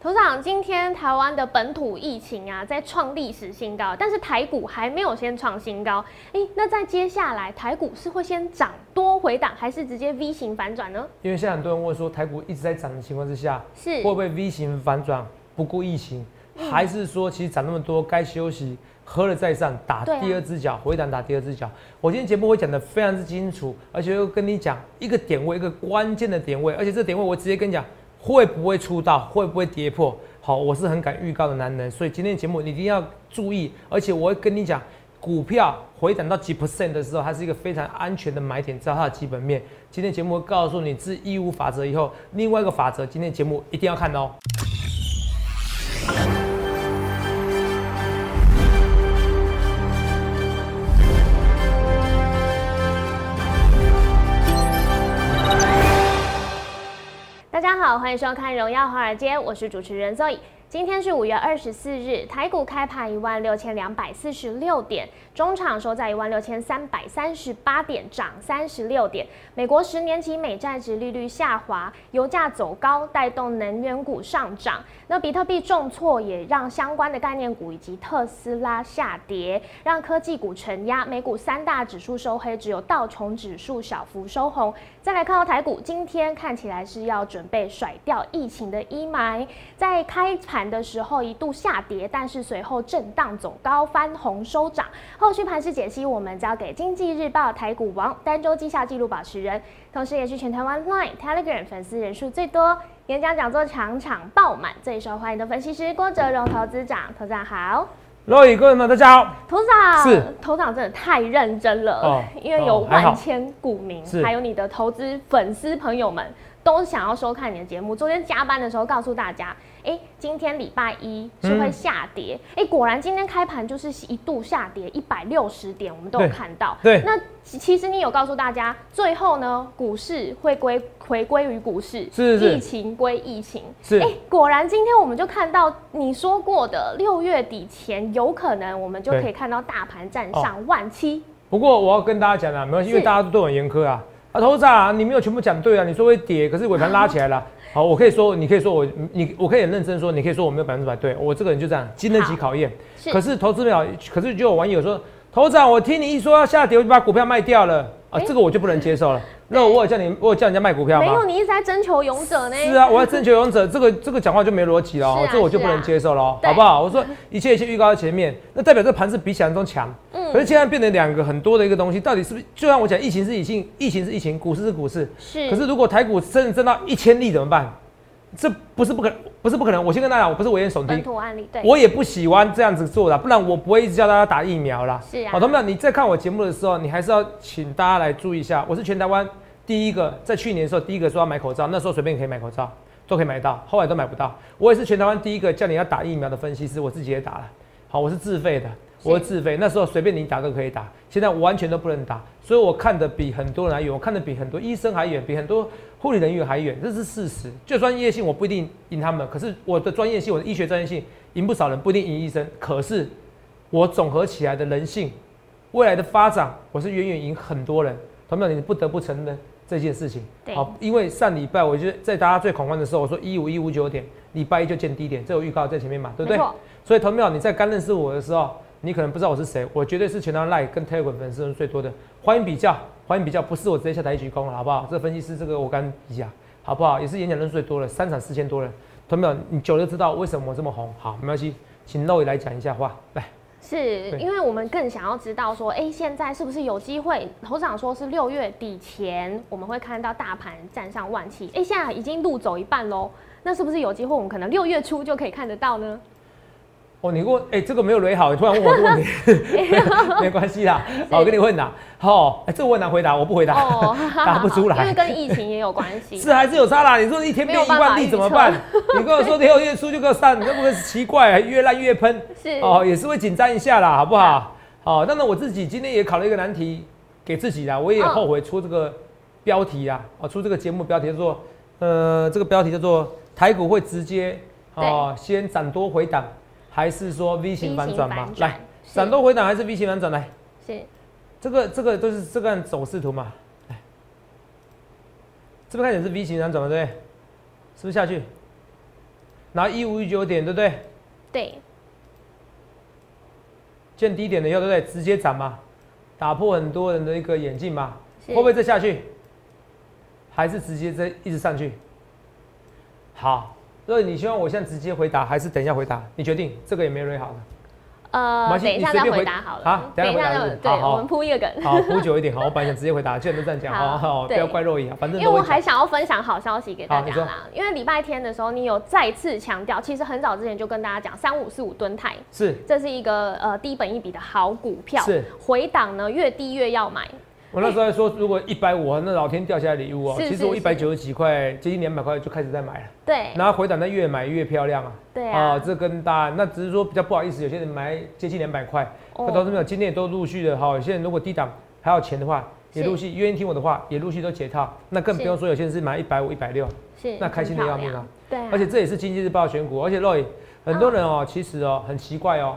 头长，今天台湾的本土疫情啊，在创历史新高，但是台股还没有先创新高。哎，那在接下来台股是会先涨多回档，还是直接 V 型反转呢？因为现在很多人问说，台股一直在涨的情况之下，是会不会 V 型反转，不顾疫情，还是说其实涨那么多该休息，喝了再上，打第二只脚，回档打第二只脚？我今天节目会讲的非常之清楚，而且又跟你讲一个点位，一个关键的点位，而且这点位我直接跟你讲。会不会出道？会不会跌破？好，我是很敢预告的男人，所以今天节目你一定要注意，而且我会跟你讲，股票回涨到几 percent 的时候，它是一个非常安全的买点，知道它的基本面。今天节目会告诉你自义务法则以后，另外一个法则，今天节目一定要看哦。好，欢迎收看《荣耀华尔街》，我是主持人 Zoe。今天是五月二十四日，台股开盘一万六千两百四十六点，中场收在一万六千三百三十八点，涨三十六点。美国十年期美债值利率下滑，油价走高，带动能源股上涨。那比特币重挫，也让相关的概念股以及特斯拉下跌，让科技股承压。美股三大指数收黑，只有道琼指数小幅收红。再来看到台股，今天看起来是要准备甩掉疫情的阴霾，在开盘的时候一度下跌，但是随后震荡走高，翻红收涨。后续盘势解析，我们交给经济日报台股王单周绩效记录保持人，同时也是全台湾 Line、Telegram 粉丝人数最多、演讲讲座场场爆满、最受欢迎的分析师郭哲荣投资长。投资长好。各位观众们，大家好。头长是头长，真的太认真了，因为有万千股民，还有你的投资粉丝朋友们，都想要收看你的节目。昨天加班的时候告诉大家。哎，今天礼拜一是会下跌。哎，果然今天开盘就是一度下跌一百六十点，我们都有看到。对，那其实你有告诉大家，最后呢，股市会归回归于股市，是是，疫情归疫情。是，哎，果然今天我们就看到你说过的，六月底前有可能我们就可以看到大盘站上万七。不过我要跟大家讲啊，没关系，因为大家都都很严苛啊。啊，头仔，你没有全部讲对啊，你说会跌，可是尾盘拉起来了。好，我可以说，你可以说我，你我可以很认真说，你可以说我没有百分之百对，我这个人就这样，经得起考验。可是投资表，可是就有网友说，头长，我听你一说要下跌，我就把股票卖掉了啊，这个我就不能接受了。那我有叫你，我有叫人家卖股票吗？没有，你一直在征求勇者呢。是啊，我要征求勇者，这个这个讲话就没逻辑了哦，这我就不能接受了，好不好？我说一切一切预告在前面，那代表这盘是比想象中强。嗯。可是现在变成两个很多的一个东西，到底是不是？就像我讲，疫情是疫情，疫情是疫情，股市是股市。是。可是如果台股真的挣到一千例怎么办？这不是不可，不是不可能。我先跟大家讲，我不是危言耸听。案例，对。我也不喜欢这样子做的，不然我不会一直叫大家打疫苗啦。是啊。好，同学们，你在看我节目的时候，你还是要请大家来注意一下。我是全台湾第一个，在去年的时候第一个说要买口罩，那时候随便可以买口罩，都可以买到，后来都买不到。我也是全台湾第一个叫你要打疫苗的分析师，我自己也打了。好，我是自费的。我自费，那时候随便你打都可以打，现在完全都不能打，所以我看的比很多人还远，我看的比很多医生还远，比很多护理人员还远，这是事实。就专业性我不一定赢他们，可是我的专业性，我的医学专业性赢不少人，不一定赢医生。可是我总合起来的人性，未来的发展，我是远远赢很多人。同样，你不得不承认这件事情。好，因为上礼拜我觉得在大家最恐慌的时候，我说一五一五九点，礼拜一就见低点，这有预告在前面嘛，对不对？所以同学们，你在刚认识我的时候。你可能不知道我是谁，我绝对是全台 Like 跟 Telegram 粉丝人最多的，欢迎比较，欢迎比较，不是我直接下台鞠躬了，好不好？这分析师这个我敢比较，好不好？也是演讲人数最多的，三场四千多人，同没有？你久了知道为什么我这么红。好，没关系，请露也来讲一下话，来。是因为我们更想要知道说，哎，现在是不是有机会？头长说是六月底前我们会看到大盘站上万七，哎，现在已经路走一半喽，那是不是有机会我们可能六月初就可以看得到呢？哦，你问，哎，这个没有雷好，你突然问我这个问题，没关系啦，好，我跟你问呐，好，哎，这个问难回答，我不回答，答不出来，因为跟疫情也有关系，是还是有差啦？你说一天变一万例怎么办？你跟我说六月初就给我上，你这不会奇怪，越烂越喷，是哦，也是会紧张一下啦，好不好？好，那么我自己今天也考了一个难题给自己啦，我也后悔出这个标题啊，哦，出这个节目标题叫做，呃，这个标题叫做台股会直接哦先涨多回档。还是说 V 型反转吗？来，闪动回档还是 V 型反转？来，是这个这个都是这个走势图嘛？来，这边看起来是 V 型反转嘛？对不对？是不是下去？然后一五一九点，对不对？对，见低点了以后，对不对？直接涨嘛，打破很多人的一个眼镜嘛，会不会再下去？还是直接再一直上去？好，所以你希望我现在直接回答，还是等一下回答？你决定，这个也没人好了。呃，等一下再回回答好了。好等一下再对，好好我们铺一个梗。好，铺久一点，好，我本来想直接回答，既然都这样讲，好好好，不要怪肉眼啊，反正因为我。还想要分享好消息给大家啦，因为礼拜天的时候，你有再次强调，其实很早之前就跟大家讲，三五四五吨泰，是，这是一个呃低本一比的好股票，是回档呢越低越要买，我那时候还说，如果一百五，那老天掉下来礼物哦。是其实我一百九十几块，接近两百块就开始在买了，对然后回档，那越买越漂亮啊。对啊，哦，这跟大家那只是说比较不好意思，有些人买接近两百块，哦那都是没有，今天也都陆续的哈。有些人如果低档还有钱的话，也是陆续愿意听我的话，也陆续都解套。那更不用说有些人是买一百五、一百六，是那开心的要命啊！对啊，而且这也是经济日报选股，而且 Roy 很多人哦，其实哦很奇怪哦，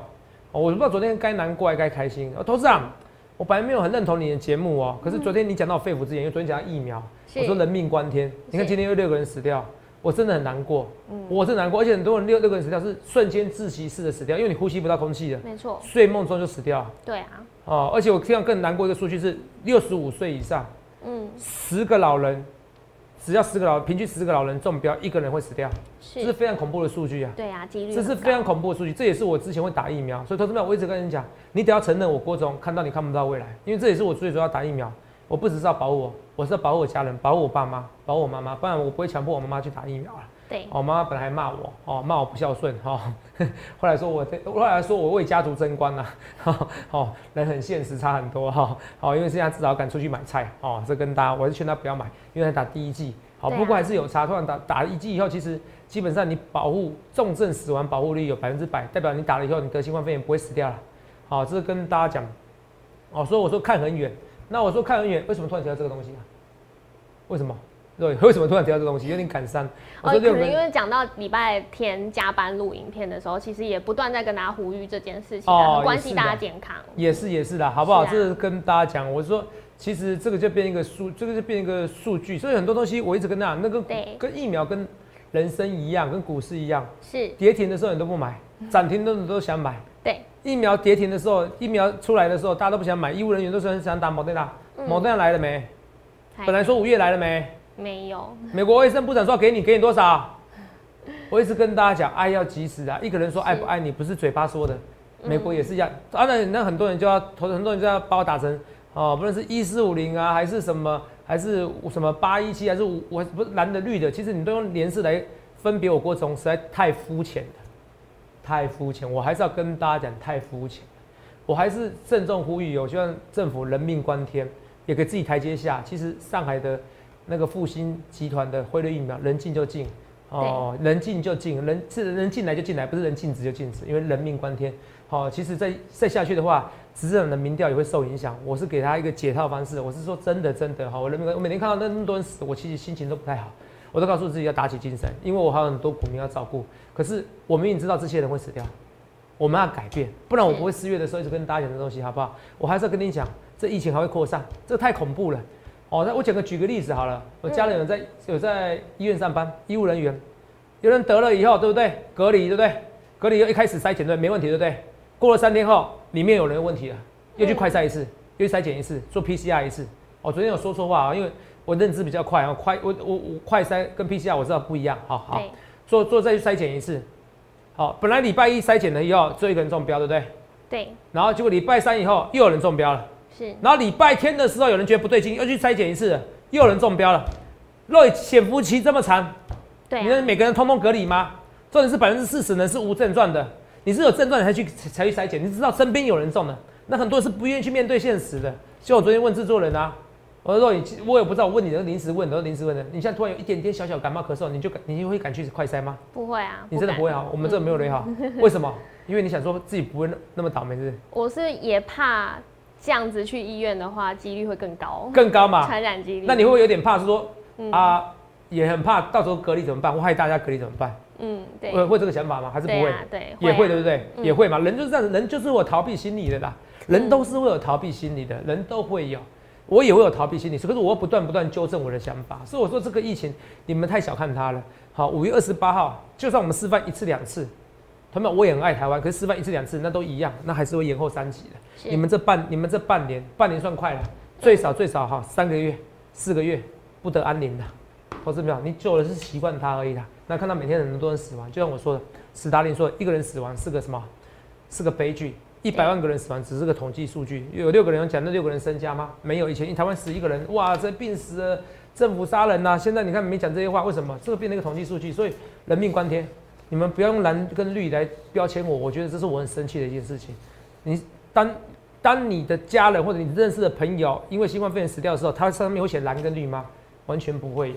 哦我不知道昨天该难过还该开心。哦，董事长，我本来没有很认同你的节目哦，可是昨天你讲到肺腑之言，因为昨天讲到疫苗，我说人命关天，你看今天又六个人死掉，我真的很难过，嗯。我是难过，而且很多人六六个人死掉是瞬间窒息式的死掉，因为你呼吸不到空气的，没错，睡梦中就死掉对啊，哦。而且我听到更难过一个数据是六十五岁以上，嗯，十个老人，只要十个老平均十个老人中标，一个人会死掉，这是是，非常恐怖的数据啊。对啊，几率这是非常恐怖的数据，这也是我之前会打疫苗，所以投资们我一直跟你讲，你得要承认我郭总看到你看不到未来，因为这也是我最主要打疫苗，我不只是要保护我，我是要保护我家人，保护我爸妈，保护我妈妈，不然我不会强迫我妈妈去打疫苗了。对，我，妈妈本来还骂我，哦，骂我不孝顺，哈、哦，后来说我，后来说我为家族争光呐、啊，哦，人很现实，差很多哈，哦，因为现在至少敢出去买菜，哦，这跟大家，我是劝他不要买，因为他打第一剂，好、不过还是有差，突然打打一剂以后，其实基本上你保护重症死亡保护率有百分之百，代表你打了以后，你得新冠肺炎不会死掉了，好、这是跟大家讲，哦，所以我说看很远，那我说看很远，为什么突然提到这个东西啊？为什么？对，为什么突然提到这个东西？有点感伤。我呃，可能因为讲到礼拜天加班录影片的时候，其实也不断在跟大家呼吁这件事情啊，哦关系大家健康。也是也是的，好不好？这是跟大家讲，我说其实这个就变一个数，这个就变一个数据，所以很多东西我一直跟大家讲，那个跟疫苗跟人生一样，跟股市一样，是，跌停的时候你都不买，涨停的都想买。对，疫苗跌停的时候，疫苗出来的时候，大家都不想买，医务人员都是很想打莫德纳，嗯莫德纳来了没？本来说五月来了没？没有，美国卫生部长说要给你，给你多少？我一直跟大家讲，爱要及时啊！一个人说爱不爱你，不是嘴巴说的，美国也是一样。当然，那很多人就要投，很多人就要把我打成哦，不论是一四五零啊，还是什么，还是什么八一七，还是五，我不是蓝的绿的，其实你都用颜色来分别我郭总，实在太肤浅了，太肤浅。我还是要跟大家讲，太肤浅了。我还是郑重呼吁，我希望政府人命关天，也给自己台阶下。其实上海的那个复兴集团的辉瑞疫苗，人进就进，哦，人进就进，人是人进来就进来，不是人禁止就禁止，因为人命关天。好、其实再再下去的话，执政的民调也会受影响。我是给他一个解套方式，我是说真的真的哈，我人民，我每天看到那么多人死，我其实心情都不太好。我都告诉自己要打起精神，因为我还有很多股民要照顾。可是我明明知道这些人会死掉，我们要改变，不然我不会四月的时候一直跟大家讲这东西，好不好？我还是要跟你讲，这疫情还会扩散，这太恐怖了。哦，那我讲个举个例子好了，我家人有在有在医院上班，医务人员，有人得了以后，对不对？隔离，对不对？隔离又一开始筛检对，没问题，对不对？过了三天后，里面有人有问题了，又去快筛一次，又去筛检一次，做 PCR 一次。哦，昨天有说错话啊，因为我认知比较快啊，快我我我快筛跟 PCR 我知道不一样，好好，做做再去筛检一次。好，本来礼拜一筛检了以后，只有一个人中标，对不对？对，然后结果礼拜三以后又有人中标了，是，然后礼拜天的时候有人觉得不对劲，又去筛检一次了，又有人中标了。若潜伏期这么长，对啊，你的每个人通通隔离吗？重点是百分之四十人是无症状的，你是有症状你才去才去筛检，你知道身边有人中的，那很多人是不愿意去面对现实的。就我昨天问制作人啊，我说你我也不知道，我问你的临时问，都是临时问的，你现在突然有一点点小小感冒咳嗽，你就敢你就会敢去快筛吗？不会啊，你真的不会啊，我们这没有人好，为什么？因为你想说自己不会那那么倒霉，是不是？我是也怕这样子去医院的话，几率会更高，更高嘛？传染几率。那你会不会有点怕？是说嗯啊，也很怕到时候隔离怎么办？我害大家隔离怎么办？嗯，对，会会这个想法吗？还是不会？对也会，啊对不对？嗯也会嘛，人就是这样子，人就是会有逃避心理的啦，人都是会有逃避心理的，人都会有。我也会有逃避心理，可是我不断不断纠正我的想法。所以我说这个疫情你们太小看它了。好，五月二十八号，就算我们示范一次两次，他们我也很爱台湾，可是示范一次两次那都一样，那还是会延后三级的。你们这半你们这半年半年算快了，最少最少哈三个月四个月不得安宁的。投资票，你久了是习惯它而已啦。那看到每天很多人死亡，就像我说的，斯大林说一个人死亡是个什么？是个悲剧。一百万个人死亡只是个统计数据，有六个人讲那六个人身家吗？没有。以前台湾死一个人，哇，这病死了，政府杀人呐。现在你看没讲这些话，为什么？这个变成一个统计数据，所以人命关天。你们不要用蓝跟绿来标签我，我觉得这是我很生气的一件事情。你当当你的家人或者你认识的朋友因为新冠肺炎死掉的时候，它上面有写蓝跟绿吗？完全不会有，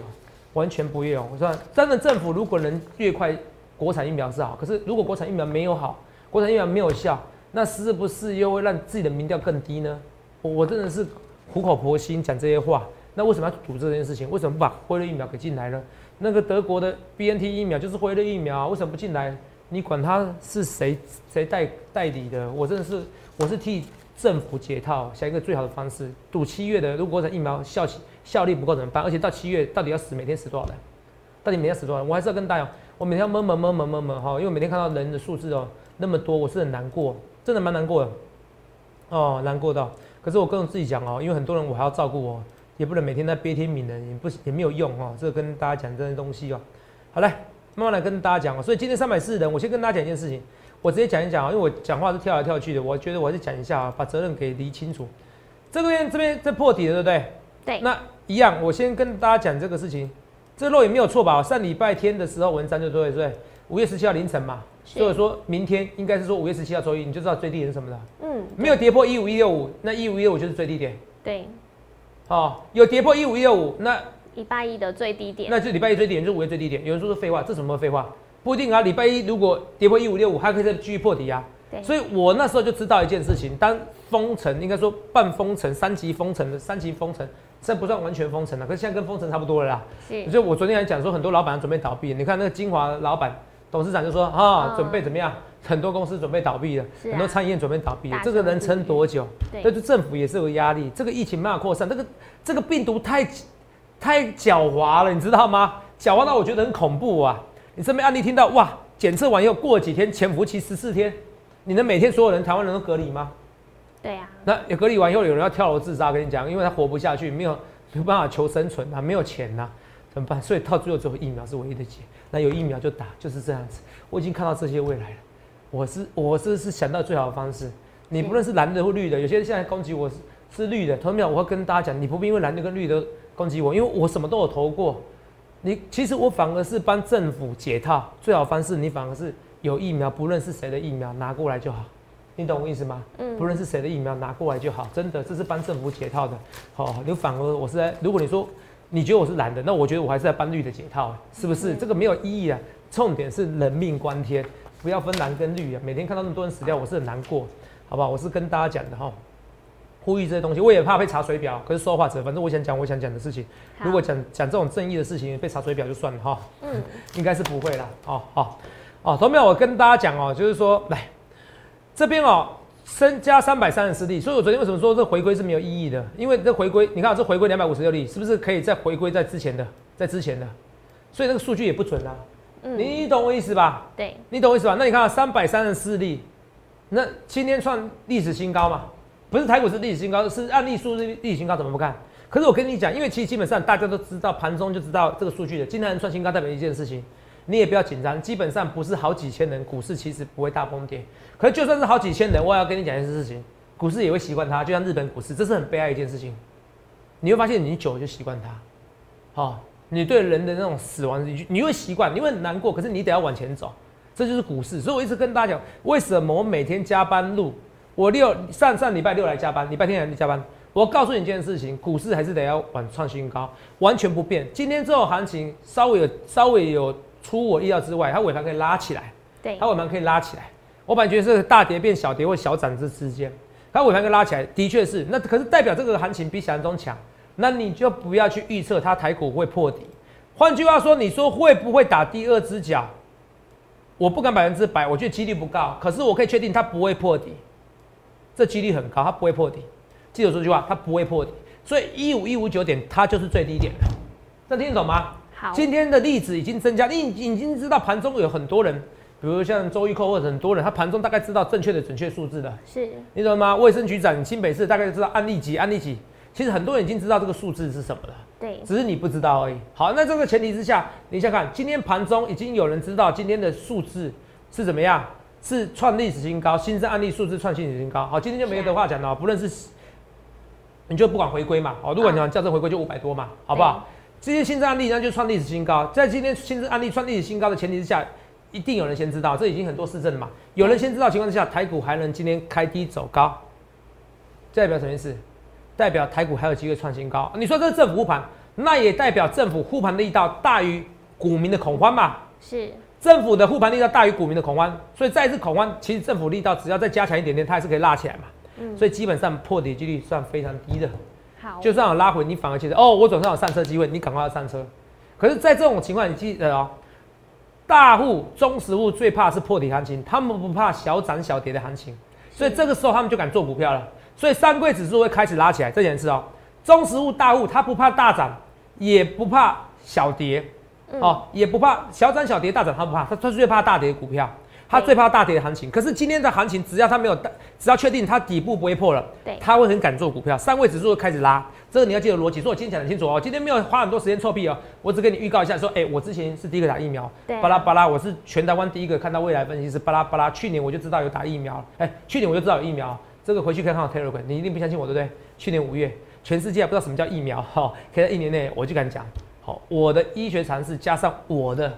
完全不会有。我说真的，政府如果能越快国产疫苗是好，可是如果国产疫苗没有好，国产疫苗没有效。那是不是又会让自己的民调更低呢？我我真的是苦口婆心讲这些话。那为什么要堵这件事情？为什么不把辉瑞疫苗给进来呢？那个德国的 B N T 疫苗就是辉瑞疫苗，为什么不进来？你管他是谁谁代代理的？我真的是我是替政府解套，想一个最好的方式。赌七月的，如果国产疫苗效效力不够怎么办？而且到七月到底要死每天死多少人？到底每天死多少人？我还是要跟大家，我每天闷闷闷闷闷闷哈，因为每天看到人的数字哦那么多，我是很难过。真的蛮难过的，哦，难过到。可是我跟我自己讲哦，因为很多人我还要照顾哦，也不能每天在憋天悯人，也不也没有用哦。这个跟大家讲这些东西哦。好嘞，慢慢来跟大家讲哦。所以今天三百四十人，我先跟大家讲一件事情，我直接讲一讲啊，因为我讲话是跳来跳去的，我觉得我还是讲一下啊，把责任给理清楚。这边这边这破底了，对不对？对。那一样，我先跟大家讲这个事情，这肉也没有错吧？上礼拜天的时候文章就对对，五月十七号凌晨嘛。所以说明天应该是说五月十七号周一，你就知道最低点是什么了。嗯，没有跌破一五一六五，那一五一六五就是最低点。对，哦，有跌破一五一六五，那礼拜一的最低点，那就礼拜一最低点，就是五月最低点。有人说是废话，这什么废话？不一定啊，礼拜一如果跌破一五六五，还可以再继续破底啊。对，所以我那时候就知道一件事情，当封城，应该说半封城、三级封城的三级封城，这不算完全封城了，可是现在跟封城差不多了啦。是，所以我昨天还讲说，很多老板准备倒闭，你看那个金华老板。董事长就说啊，准备怎么样？很多公司准备倒闭了，很多餐饮业准备倒闭了，这个能撑多久？对，就政府也是有压力。这个疫情慢慢扩散，这个这个病毒太太狡猾了，你知道吗？狡猾到我觉得很恐怖啊！你身边案例听到哇，检测完以后过几天潜伏期十四天，你能每天所有人台湾人都隔离吗？对呀。那有隔离完以后，有人要跳楼自杀，跟你讲，因为他活不下去，没有没有办法求生存啊，没有钱呐。怎么办？所以到最后，只有疫苗是唯一的解。那有疫苗就打，就是这样子。我已经看到这些未来了。我是我是是想到最好的方式。你不论是蓝的或绿的，有些人现在攻击我是是绿的，同没有？我会跟大家讲，你不必因为蓝的跟绿的攻击我，因为我什么都有投过。你其实我反而是帮政府解套，最好方式你反而是有疫苗，不论是谁的疫苗拿过来就好。你懂我意思吗？嗯。不论是谁的疫苗拿过来就好，真的这是帮政府解套的。好，你反而我是在，如果你说。你觉得我是蓝的，那我觉得我还是在搬绿的解套，是不是？这个没有意义啊。重点是人命关天，不要分蓝跟绿啊。每天看到那么多人死掉，我是很难过，好不好？我是跟大家讲的哈，呼吁这些东西。我也怕被查水表，可是说话者，反正我想讲我想讲的事情。如果讲讲这种正义的事情，被查水表就算了哈。嗯，应该是不会啦。哦，好，哦，同有我跟大家讲哦，就是说，来这边哦。增加三百三十四例，所以我昨天为什么说这回归是没有意义的？因为这回归，你看这回归两百五十六例，是不是可以再回归在之前的，在之前的？所以那个数据也不准啊。嗯，你懂我意思吧？对，你懂我意思吧？那你看三百三十四例，那今天创历史新高嘛？不是台股是历史新高，是案例数是历史新高，怎么不看？可是我跟你讲，因为其实基本上大家都知道，盘中就知道这个数据的，今天能创新高代表一件事情。你也不要紧张，基本上不是好几千人，股市其实不会大崩跌。可是就算是好几千人，我也要跟你讲一件事情，股市也会习惯它，就像日本股市，这是很悲哀一件事情。你会发现你久了就习惯它，好，你对人的那种死亡，你你会习惯，你会难过，可是你得要往前走，这就是股市。所以我一直跟大家讲，为什么我每天加班录，我六上上礼拜六来加班，礼拜天来加班。我告诉你一件事情，股市还是得要往创新高，完全不变。今天这种行情稍微有稍微有。出我意料之外，它尾盘可以拉起来，对，它尾盘可以拉起来。我本来觉得是大跌变小跌或小涨之之间，它尾盘可以拉起来，的确是。那可是代表这个行情比想象中强，那你就不要去预测它台股会破底。换句话说，你说会不会打第二只脚？我不敢百分之百，我觉得几率不高。可是我可以确定它不会破底，这几率很高，它不会破底。记住这句话，它不会破底。所以一五一五九点它就是最低点了，这听得懂吗？好，今天的例子已经增加，你已经知道盘中有很多人，比如像周玉扣或者很多人，他盘中大概知道正确的准确数字的，是你懂吗？卫生局长新北市大概就知道案例几案例几，其实很多人已经知道这个数字是什么了。对，只是你不知道而已。好，那这个前提之下，你想想看，今天盘中已经有人知道今天的数字是怎么样，是创历史新高，新增案例数字创历史新高。好，今天就没得话讲了，不论是你就不管回归嘛，好，如果你讲校正回归就五百多嘛，好不好？这些新增案例那就创历史新高，在今天新增案例创历史新高的前提之下，一定有人先知道，这已经很多市政了嘛，有人先知道情况之下，台股还能今天开低走高，代表什么意思？代表台股还有机会创新高。你说这是政府护盘，那也代表政府护盘力道大于股民的恐慌嘛？是政府的护盘力道大于股民的恐慌，所以再次恐慌，其实政府力道只要再加强一点点，它还是可以拉起来嘛。嗯所以基本上破底几率算非常低的。好，就算有拉回，你反而觉得哦，我总算有上车机会，你赶快要上车。可是，在这种情况，你记得哦，大户、中实户最怕是破底行情，他们不怕小涨小跌的行情，所以这个时候他们就敢做股票了。所以三贵指数会开始拉起来，这件事哦，中实户大户他不怕大涨，也不怕小跌，哦，也不怕小涨小跌大涨，他不怕，他他最怕大跌的股票。他最怕大跌的行情，可是今天的行情，只要他没有大，只要确定它底部不会破了，对。他会很敢做股票。三位指数开始拉，这个你要记得逻辑。所以我今天讲得很清楚哦，今天没有花很多时间臭屁哦，我只跟你预告一下，说，哎、我之前是第一个打疫苗，对。巴拉巴拉，我是全台湾第一个看到未来分析师，巴拉巴拉。去年我就知道有打疫苗，哎、去年我就知道有疫苗，这个回去可以看我 Telegram，你一定不相信我，对不对？去年五月，全世界还不知道什么叫疫苗，哈、可以在一年内我就敢讲，好，我的医学常识加上我的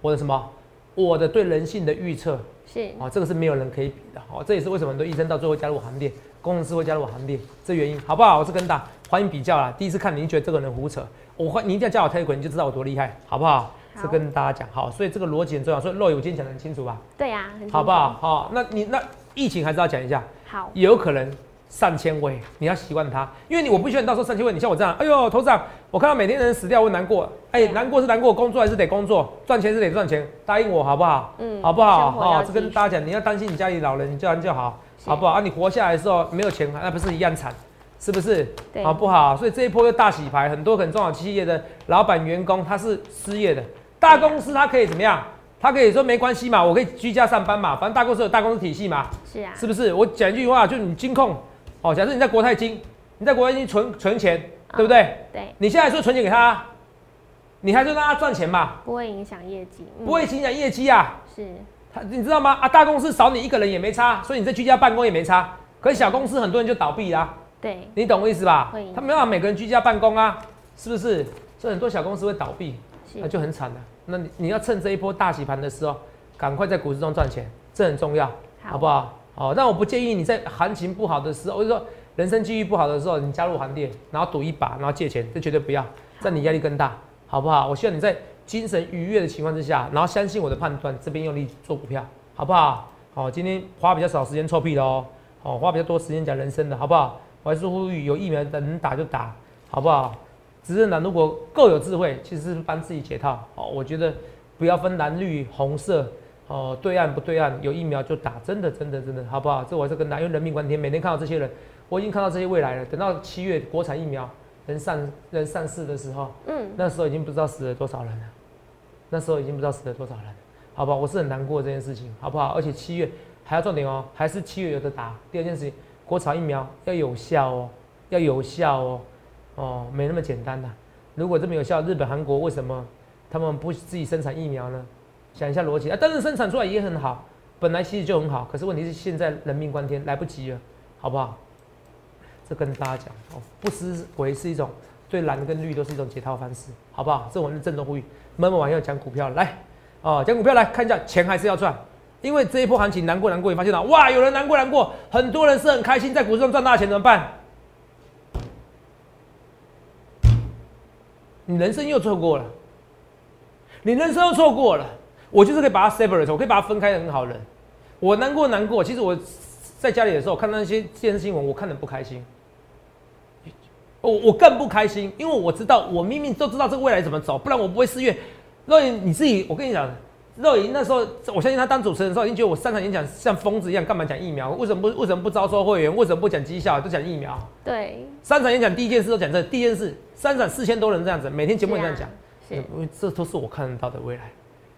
我的什么，我的对人性的预测。是哦，这个是没有人可以比的。哦，这也是为什么很多医生到最后加入我行列，工程师会加入我行列，这原因好不好？我是跟大欢迎比较啦。第一次看你就觉得这个人胡扯，我欢你一定要叫我 Telegram，你就知道我多厉害，好不好？好是跟大家讲好，所以这个逻辑很重要。所以肉友今天讲得很清楚吧？对呀，好不好？？好，那你那疫情还是要讲一下，好，有可能上千位，你要习惯它，因为你我不希望你到时候上千位，你像我这样，哎呦，头长，我看到每天人死掉，我会难过，哎、对难过是难过，工作还是得工作，赚钱是得赚钱，答应我好不好？嗯好不好？生活要哦，这跟大家讲，你要担心你家里老人，你叫人就好，好不好？啊，你活下来的时候没有钱，那不是一样惨，是不是？对好不好？所以这一波又大洗牌，很多很重要企业的老板、员工他是失业的，大公司他可以怎么样？他可以说没关系嘛，我可以居家上班嘛，反正大公司有大公司体系嘛，是啊，是不是？我讲一句话，就是你金控，哦，假设你在国泰金，你在国泰金存存钱，对不对？对，你现在说存钱给他，你还是让他赚钱嘛，不会影响业绩，嗯不会影响业绩啊。是他你知道吗？啊，大公司少你一个人也没差，所以你在居家办公也没差。可是小公司很多人就倒闭啦、对，你懂我意思吧他没办法每个人居家办公啊，是不是？所以很多小公司会倒闭，是那就很惨了。那你你要趁这一波大洗盘的时候，赶快在股市中赚钱，这很重要，好好不好？哦，但我不建议你在行情不好的时候，或者说人生机遇不好的时候，你加入行列，然后赌一把，然后借钱，这绝对不要，这你压力更大，好不好？我希望你在精神愉悦的情况之下，然后相信我的判断，这边用力做股票，好不好？好，今天花比较少时间臭屁的哦，好，花比较多时间讲人生的，好不好？我还是呼吁有疫苗的能打就打，好不好？执政党如果够有智慧，其实是帮自己解套。哦，我觉得不要分蓝绿红色，哦，对岸不对岸，有疫苗就打，真的真的真的，好不好？这我还是跟大家，因为人命关天，每天看到这些人，我已经看到这些未来了。等到七月国产疫苗人上人上市的时候，嗯，那时候已经不知道死了多少人了，那时候已经不知道死了多少人了，好不好？我是很难过这件事情，好不好？而且七月还要重点哦，还是七月有的打。第二件事情，国产疫苗要有效哦，要有效哦，哦，没那么简单呐、如果这么有效，日本、韩国为什么他们不自己生产疫苗呢？想一下逻辑啊，但是生产出来也很好，本来其实就很好，可是问题是现在人命关天，来不及了，好不好？这跟大家讲哦，不思维是一种对蓝跟绿都是一种解套方式，好不好？这我是郑重呼吁。闷闷完要讲股票来哦，讲股票来看一下，钱还是要赚，因为这一波行情难过难过，你发现了哇，有人难过难过，很多人是很开心在股市上赚大钱，怎么办？你人生又错过了，你人生又错过了。我就是可以把它 separate，我可以把它分开的很好的人。我难过难过，其实我在家里的时候看到那些电视新闻，我看的不开心。我我更不开心，因为我知道我明明都知道这个未来怎么走，不然我不会四月。若莹你自己，我跟你讲，若莹那时候，我相信他当主持人的时候，已经觉得我三场演讲像疯子一样，干嘛讲疫苗？为什么不为什么不招收会员？为什么不讲绩效，都讲疫苗？对，三场演讲第一件事都讲这，第一件事三场四千多人这样子，每天节目也这样讲，是因为这都是我看得到的未来。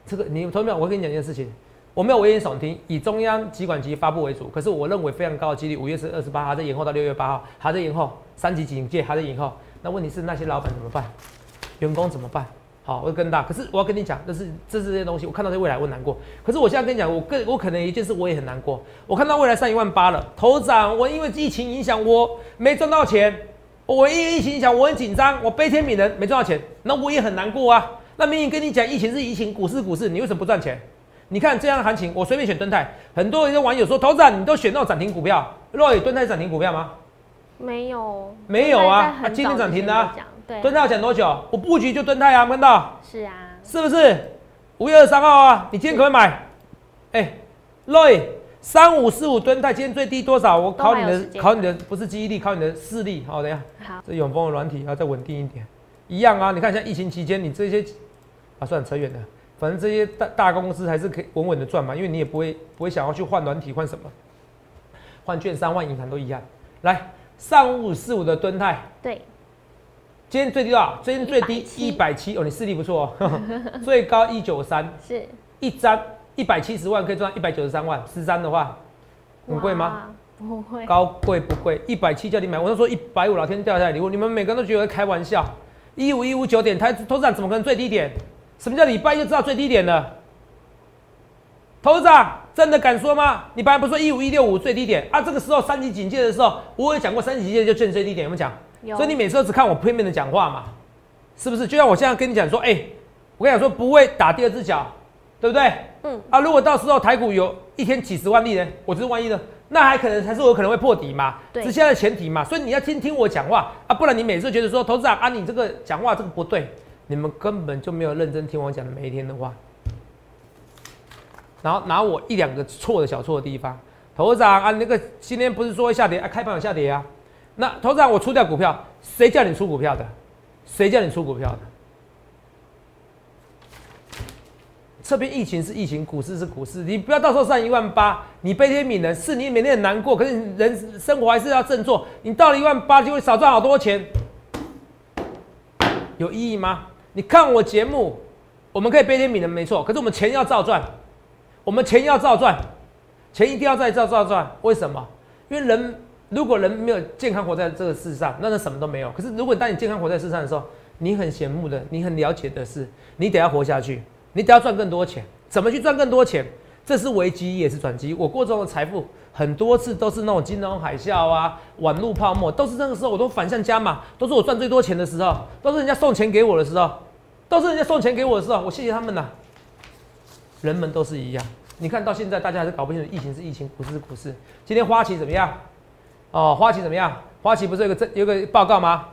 这个你同学们，我跟你讲一件事情，我没有危言耸听，以中央疾管局发布为主。可是我认为非常高的几率，五月是二十八号，再延后到六月八号，还在延后，三级警戒还在延后。那问题是那些老板怎么办？员工怎么办？好，我会跟大。可是我要跟你讲，这是这是这些东西，我看到这未来我难过。可是我现在跟你讲，我更我可能一件事我也很难过。我看到未来上一万八了，头涨，我因为疫情影响我没赚到钱，我因为疫情影响我很紧张，我悲天悯人没赚到钱，那我也很难过啊。那明明跟你讲疫情是疫情，股市股市，你为什么不赚钱？你看这样的行情，我随便选敦泰，很多人的网友说，头涨你都选那种涨停股票，若雨敦泰是涨停股票吗？没有，没有啊啊今天涨停的啊讲对，敦泰要讲多久？我布局就敦泰啊，看到？是啊，是不是？五月二十三号啊，你今天可不可以买？哎、Roy，三五四五吨泰今天最低多少？我考你的考你的不是记忆力，考你的视力。好，等一下，好，这永丰的软体要再稳定一点，一样啊。你看，像疫情期间，你这些啊，算了，扯远了。反正这些大大公司还是可以稳稳的赚嘛，因为你也不会不会想要去换软体换什么，换券商换银行都一样。来，上五四五的吨泰，对，今天最低多少？今天最低一百七哦，你视力不错哦，最高一九三，是一张一百七十万可以赚一百九十三万，十张的话很贵吗？不会，高贵不贵？一百七叫你买，我都说一百五，老天掉下来礼物，你们每个人都觉得开玩笑。一五一五九点，台投资长怎么可能最低点？什么叫礼拜一就知道最低点了？投资长真的敢说吗？你本来不是说一五一六五最低点啊？这个时候三级警戒的时候，我也讲过三级警戒就见最低点，有没有讲？有所以你每次都只看我片面的讲话嘛，是不是？就像我现在跟你讲说，哎、我跟你讲说不会打第二只脚，对不对？嗯，啊，如果到时候台股有一天几十万例呢，我就是万一呢，那还可能还是我可能会破底嘛，对是现在的前提嘛，所以你要听听我讲话啊，不然你每次觉得说投资长啊，你这个讲话这个不对，你们根本就没有认真听我讲的每一天的话，然后拿我一两个错的小错的地方，头长啊，那个今天不是说下跌啊，开盘有下跌啊，那头长我出掉股票，谁叫你出股票的？谁叫你出股票的？这边疫情是疫情，股市是股市，你不要到时候上一万八，你悲天悯人，是你每天很难过，可是你人生活还是要振作。你到了一万八就会少赚好多钱，有意义吗？你看我节目，我们可以悲天悯人没错，可是我们钱要照赚，我们钱要照赚，钱一定要再照照赚。为什么？因为人如果人没有健康活在这个世上，那他什么都没有。可是如果当你健康活在世上的时候，你很羡慕的，你很了解的是，你得要活下去，你得要赚更多钱。怎么去赚更多钱？这是危机也是转机。我过中的财富很多次都是那种金融海啸啊、网络泡沫，都是那个时候我都反向加码，都是我赚最多钱的时候，都是人家送钱给我的时候，都是人家送钱给我的时候，我谢谢他们呐、人们都是一样。你看到现在大家还是搞不清楚，疫情是疫情，股市是股市。今天花旗怎么样？哦，花旗怎么样？花旗不是有个这有个报告吗？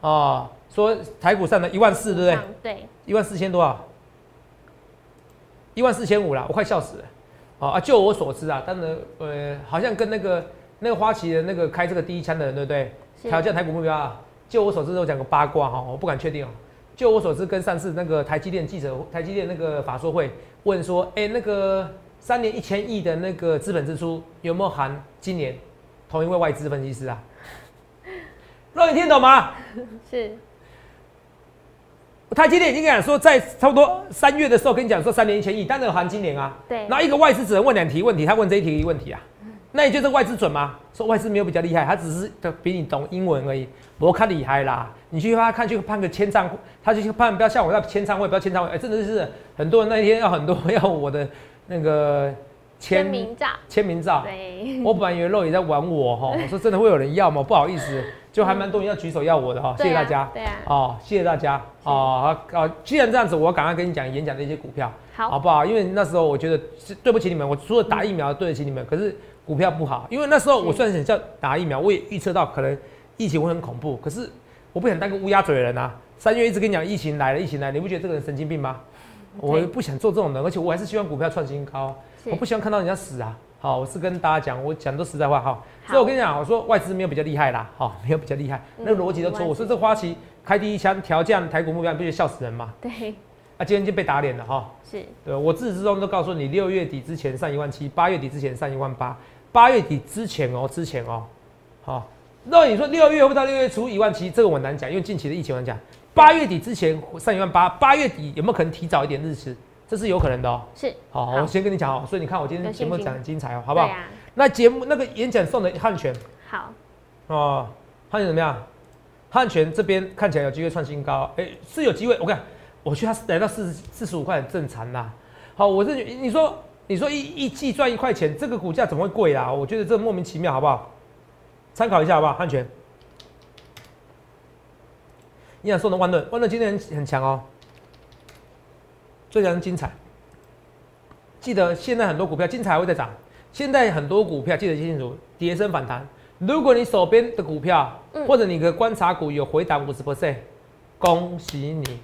哦，说台股上了一万四，对不对？上对，一万四千多少？一万四千五啦，我快笑死了。哦啊，就我所知啊，当然呃，好像跟那个那个花旗的那个开这个第一枪的人，对不对？是挑战台股目标啊。就我所知，都讲个八卦哈，我不敢确定哦。就我所知，跟上次那个台积电记者台积电那个法说会问说，哎、那个三年一千亿的那个资本支出有没有含今年同一位外资分析师啊？让你听懂吗？是台积电已经跟你讲说，在差不多三月的时候跟你讲说三年一千亿，当然有含今年啊。对，然后一个外资只能问两题问题，他问这一题问题啊，那你觉得外资准吗？说外资没有比较厉害，他只是比你懂英文而已，我看厉害啦。你去他看去判个签唱会，他去判不要像我要签唱会，不要签唱会，哎、真的是很多人那一天要很多要我的那个签名照，签名照。对，我本来以为肉也在玩我哈，我说真的会有人要吗？不好意思，就还蛮多人要举手要我的哈，谢谢大家。对啊，哦，谢谢大家哦好哦，既然这样子，我赶快跟你讲演讲的一些股票，好好，不好？因为那时候我觉得是对不起你们，我除了打疫苗对得起你们，可是股票不好，因为那时候我是虽然想叫打疫苗，我也预测到可能疫情会很恐怖，可是我不想当个乌鸦嘴的人啊。三月一直跟你讲疫情来了，疫情来了，你不觉得这个人神经病吗？我对不想做这种人，而且我还是希望股票创新高，我不希望看到人家死啊。好，我是跟大家讲，我讲都实在话哈。好所以我跟你讲，我说外资没有比较厉害啦，好，没有比较厉害，那个逻辑都错。嗯我说这花旗开第一枪调降台股目标，你不觉得笑死人吗？对，啊，今天就被打脸了哈。是，对我自始至终都告诉你，六月底之前上一万七，八月底之前上一万八，八月底之前哦，之前哦，好，那你说六月会到六月初一万七？这个我难讲，因为近期的疫情我难讲。八月底之前上一万八，八月底有没有可能提早一点日期？这是有可能的哦。是，好，好我先跟你讲哦。所以你看我今天节目讲得很精彩哦，好不好？啊，那节目那个演讲送的汉泉好，哦，汉泉怎么样？汉泉这边看起来有机会创新高，哎、是有机会。我看，我觉得它来到四十四十五块很正常啦。好，我是你说你说一一季赚一块钱，这个股价怎么会贵啊？我觉得这莫名其妙，好不好？参考一下好不好？汉泉，你想送的万润，万润今天很很强哦，最让人精彩。记得现在很多股票精彩还会再涨，现在很多股票记得记清楚，跌升反弹。如果你手边的股票，嗯或者你的观察股有回档五十 percent，恭喜你，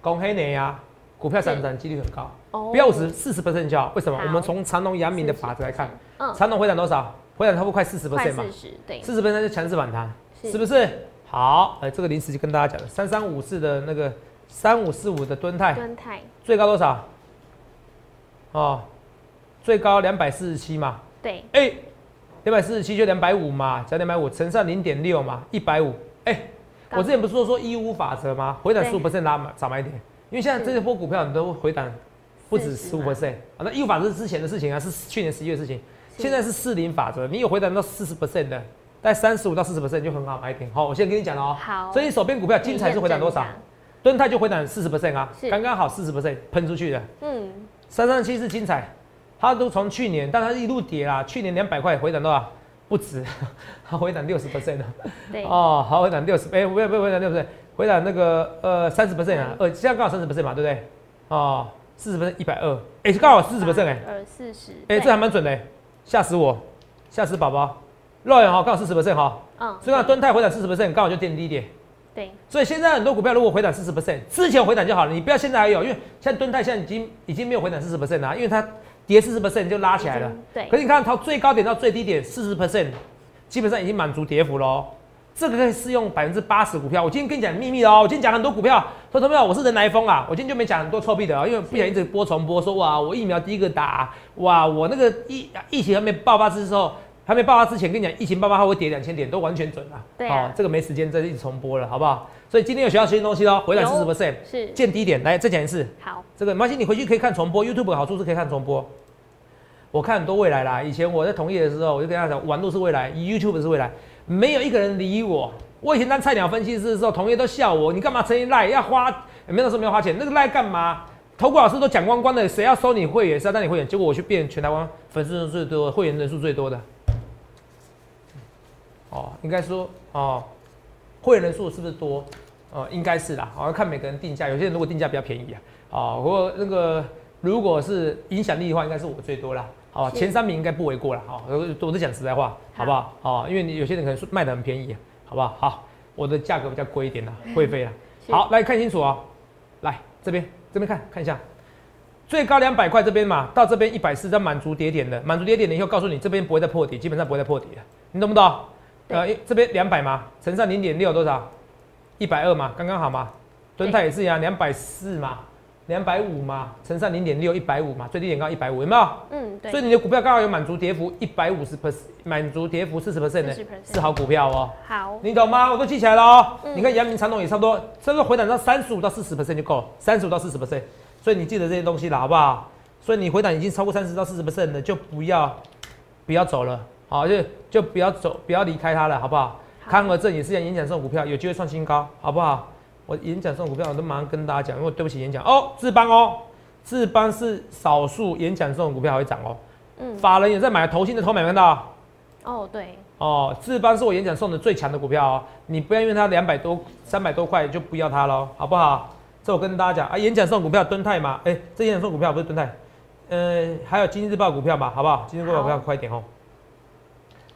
恭喜你呀！股票上涨几率很高，哦不要五十四十 percent 就好。为什么？我们从长隆、阳明的法则来看，嗯，长隆回涨多少？回涨差不多快四十快 percent 嘛，四十，对，四十 percent 就强势反弹，是是不是？好，哎，这个临时就跟大家讲了，三三五四的那个三五四五的吨泰，敦泰，最高多少？哦，最高两百四十七嘛，对，哎、两百四十七就两百五嘛，加两百五乘上零点六嘛，一百五。哎，刚我之前不是说说一五法则吗？回档十五 percent 拉买早买点，因为现在是这些波股票你都回档不止十五 percent 啊。那一五法则是之前的事情啊，是去年十一月的事情。是现在是四零法则，你有回档到四十 percent 的，在三十五到四十 percent 就很好买点。好，我先跟你讲了哦。好，所以你手边股票精彩是回档多少可以验？证敦泰就回档四十 percent 啊是，刚刚好四十 percent 喷出去的。嗯，三三七是精彩，它都从去年，但它一路跌啦，去年两百块回档多少？不止，它回档六十 percent 对，哦，好回档六十，哎，不要不要回档六十，回档那个呃三十 percent 啊，呃，现在刚好三十 percent 嘛，对不对？哦，四十 percent 一百二，哎，刚好四十 percent 哎，二四十，哎，这还蛮准的，吓死我，吓死宝宝，肉眼哈刚好四十 percent 哈，嗯，所以看敦泰回档四十 percent 刚好就垫低一点。对，所以现在很多股票如果回档四十 percent，之前回档就好了，你不要现在还有，因为现在敦泰现在已经已经没有回档四十 percent 了，因为它跌四十 percent 就拉起来了。对可，是你看它最高点到最低点四十 percent，基本上已经满足跌幅喽。这个可以适用百分之八十股票。我今天跟你讲秘密哦，我今天讲很多股票，说同学们我是人来疯啊，我今天就没讲很多臭屁的啊，因为不想一直播重播，说哇我疫苗第一个打，哇我那个疫疫情还没爆发之时候，还没爆发之前跟你讲疫情爆发后会跌两千点，都完全准啊。对啊哦，这个没时间再一直重播了，好不好？所以今天有学到新东西喽，回来四十 percent，是，见低点，来再讲一次。好，这个没关系，你回去可以看重播，YouTube 的好处是可以看重播。我看很多未来啦，以前我在同业的时候，我就跟他讲，网络是未来，YouTube 是未来，没有一个人理我。我以前当菜鸟分析师的时候，同业都笑我，你干嘛成立赖要花？没有那时候没有花钱，那个赖干嘛？投顾老师都讲光光的，谁要收你会员谁要当你会员，结果我去变全台湾粉丝人数最多、会员人数最多的。哦，应该说哦，会员人数是不是多？哦，应该是啦，好、像看每个人定价，有些人如果定价比较便宜啊，哦，不过那个如果是影响力的话，应该是我最多啦。哦，是前三名应该不为过啦。好、我我是讲实在话，好不好？哦，因为你有些人可能卖的很便宜，好不好？好，我的价格比较贵一点啦，会费啦。好，来看清楚哦，来这边这边看看一下，最高两百块这边嘛，到这边一百四，再满足跌点的，满足跌点了以后告诉你这边不会再破底，基本上不会再破底了，你懂不懂？呃，这边两百嘛，乘上零点六多少？一百二嘛，刚刚好嘛。敦泰也是一样，两百四嘛，两百五嘛，乘上零点六，一百五嘛，最低点高一百五，有没有？嗯，对，所以你的股票刚好有满足跌幅一百五十 percent，满足跌幅四十 percent 的，是好股票哦。好，你懂吗？我都记起来了哦。嗯你看阳明长隆也差不多，差不多回档到三十五到四十 percent 就够了，三十五到四十 percent。所以你记得这些东西了，好不好？所以你回档已经超过三十到四十 percent 的，就不要不要走了，好，就就不要走，不要离开它了，好不好？好康和正也是一样，演讲送股票有机会创新高，好不好？我演讲送股票我都马上跟大家讲，因为对不起演讲哦，智邦哦，智邦是少数演讲这种股票还会涨哦，嗯，法人也在买，投信的投没看到？哦，对，哦，智邦是我演讲送的最强的股票哦，你不要因为它两百多、三百多块就不要它喽，好不好？这我跟大家讲啊，演讲送股票敦泰嘛，哎、这演讲送股票不是敦泰，呃，还有经济日报股票嘛，好不好？经济日报股票快一点哦。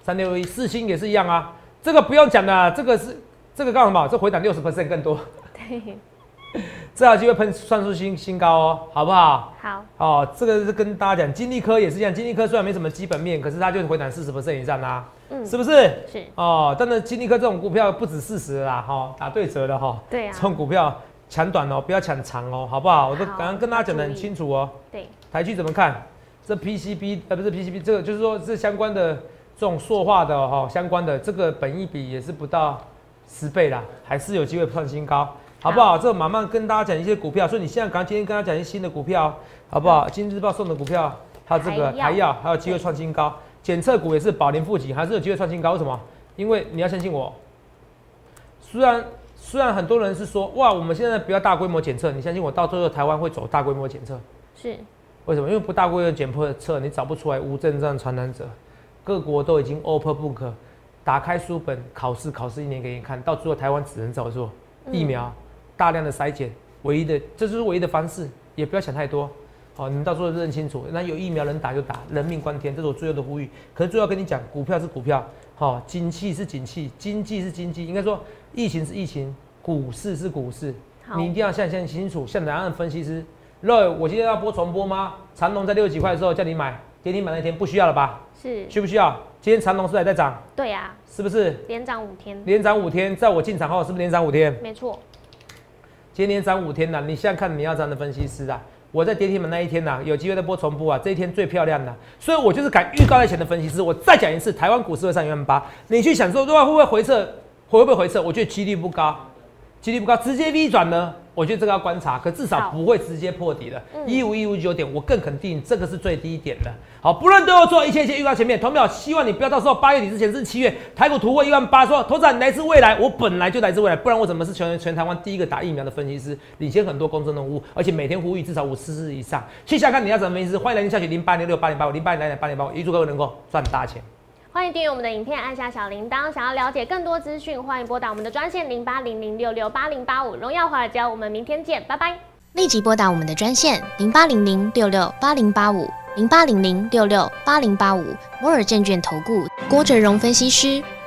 三六一四星也是一样啊，这个不用讲的啊，这个是这个干什么？这回档六十 percent 更多，对，这有机会喷算出新新高哦，好不好？好，哦，这个是跟大家讲，金利科也是一样，金利科虽然没什么基本面，可是它就是回档四十 percent 以上啦、嗯，是不是？是，哦，但是金利科这种股票不止四十啦，哈、打对折了哈、对啊这，种股票抢短哦，不要抢长哦，好不好？我都好刚刚跟大家讲的很清楚哦。对，台剧怎么看？这 PCB 呃不是 PCB，这个就是说这相关的这种塑化的哈、相关的这个本益比也是不到十倍啦，还是有机会创新高，好不好？这个慢慢跟大家讲一些股票，所以你现在刚今天跟大家讲一些新的股票，好不好？今日日报送的股票，还有这个还要，还有机会创新高，检测股也是宝林富锦，还是有机会创新高，为什么？因为你要相信我，虽然虽然很多人是说哇，我们现在不要大规模检测，你相信我，到最后台湾会走大规模检测。是为什么？因为不大规模检测，你找不出来无症状传染者。各国都已经 open book，打开书本考试，考试一年给你看，到最后台湾只能照做嗯疫苗，大量的筛检，唯一的这就是唯一的方式，也不要想太多。好，你们到时候认清楚，那有疫苗能打就打，人命关天，这是我最后的呼吁。可是最后跟你讲，股票是股票，好、景气是景气，经济是经济，应该说疫情是疫情，股市是股市，你一定要想想清楚。像两岸分析师，Roy，我今天要播重播吗？长隆在六十几块的时候叫你买，跌停板那天不需要了吧？是，需不需要？今天长隆是还在涨，对呀、是不是？连涨五天，连涨五天，在我进场后是不是连涨五天？没错，今天连涨五天了，你现在看你要这样的分析师啊，我在跌停板那一天呐、有机会再播重播啊，这一天最漂亮的，所以我就是敢预告在前的分析师。我再讲一次，台湾股市会上一万八，你去想说，对吧？会不会回撤？会不会回撤？我觉得几率不高，几率不高，直接 V 转呢？我觉得这个要观察，可至少不会直接破底的嗯，一五一五九点，我更肯定这个是最低点的。好，不论对或错，一切一切预告前面，同秒希望你不要到时候八月底之前是七月，台股突破一万八，说头长你来自未来，我本来就来自未来，不然我怎么是全全台湾第一个打疫苗的分析师，领先很多公众人物，而且每天呼吁至少五次次以上。去下看你要怎么分析师，欢迎来电下去零八零六八零八五零八零来点八零八五，预祝各位能够赚大钱。欢迎订阅我们的影片，按下小铃铛。想要了解更多资讯，欢迎拨打我们的专线零八零零六六八零八五。荣耀华尔街，我们明天见，拜拜。立即拨打我们的专线零八零零六六八零八五零八零零六六八零八五摩尔证券投顾郭哲荣分析师。